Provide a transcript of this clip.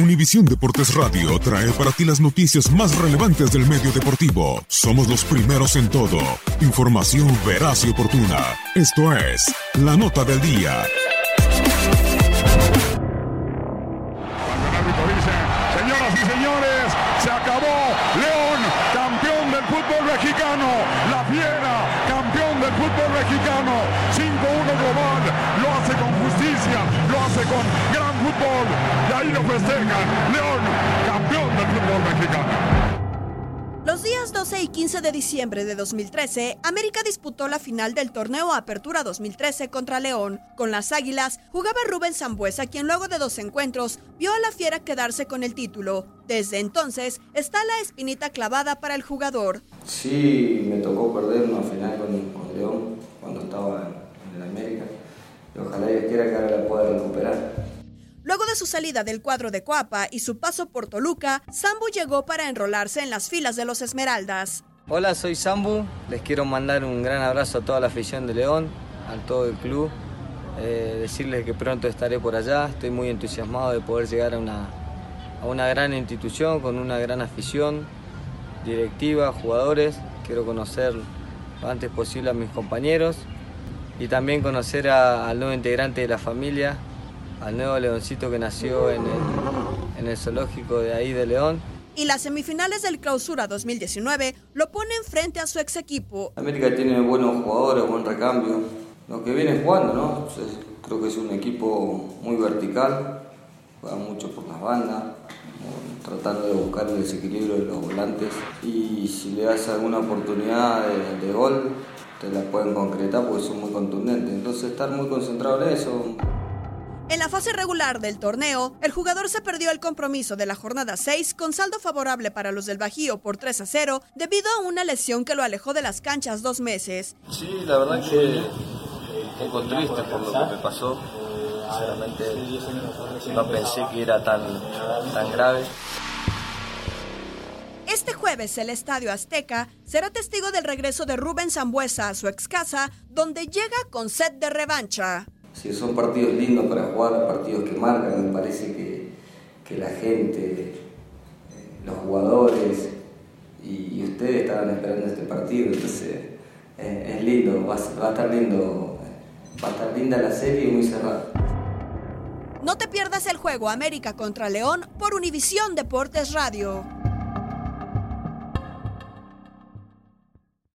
Univisión Deportes Radio trae para ti las noticias más relevantes del medio deportivo. Somos los primeros en todo. Información veraz y oportuna. Esto es La Nota del Día. Señoras y señores, se acabó. León, campeón del fútbol mexicano. La Fiera, campeón del fútbol mexicano. 5-1 global. Lo hace con justicia, lo hace con gran fútbol. Ahí lo festejan. León, campeón del fútbol mexicano. Los días 12 y 15 de diciembre de 2013, América disputó la final del torneo Apertura 2013 contra León. Con las Águilas jugaba Rubén Zambuesa, quien luego de dos encuentros vio a la Fiera quedarse con el título. Desde entonces está la espinita clavada para el jugador. Sí, me tocó perder una final con, León cuando estaba en, el América. Y ojalá Dios quiera que ahora la pueda recuperar. Luego de su salida del cuadro de Coapa y su paso por Toluca, Sambu llegó para enrolarse en las filas de los Esmeraldas. Hola, soy Sambu. Les quiero mandar un gran abrazo a toda la afición de León, a todo el club. Eh, decirles que pronto estaré por allá. Estoy muy entusiasmado de poder llegar a una, a una gran institución con una gran afición, directiva, jugadores. Quiero conocer lo antes posible a mis compañeros y también conocer al nuevo integrante de la familia, al nuevo leoncito que nació en el, en el zoológico de ahí de León. Y las semifinales del Clausura 2019 lo ponen frente a su ex equipo. América tiene buenos jugadores, buen recambio. Lo que viene jugando, ¿no? creo que es un equipo muy vertical, juega mucho por las bandas, tratando de buscar el desequilibrio de los volantes. Y si le das alguna oportunidad de, de gol, te la pueden concretar porque son muy contundentes. Entonces estar muy concentrado en eso. En la fase regular del torneo, el jugador se perdió el compromiso de la jornada 6 con saldo favorable para los del Bajío por 3 a 0 debido a una lesión que lo alejó de las canchas dos meses. Sí, la verdad que un poco triste por lo que me pasó. Sinceramente no pensé que era tan, tan grave. Este jueves el Estadio Azteca será testigo del regreso de Rubén Zambuesa a su ex casa, donde llega con sed de revancha si son partidos lindos para jugar, partidos que marcan, me parece que, la gente, eh, los jugadores y, ustedes estaban esperando este partido, entonces eh, es lindo, va, a estar lindo, va a estar linda la serie y muy cerrada. No te pierdas el juego América contra León por Univisión Deportes Radio.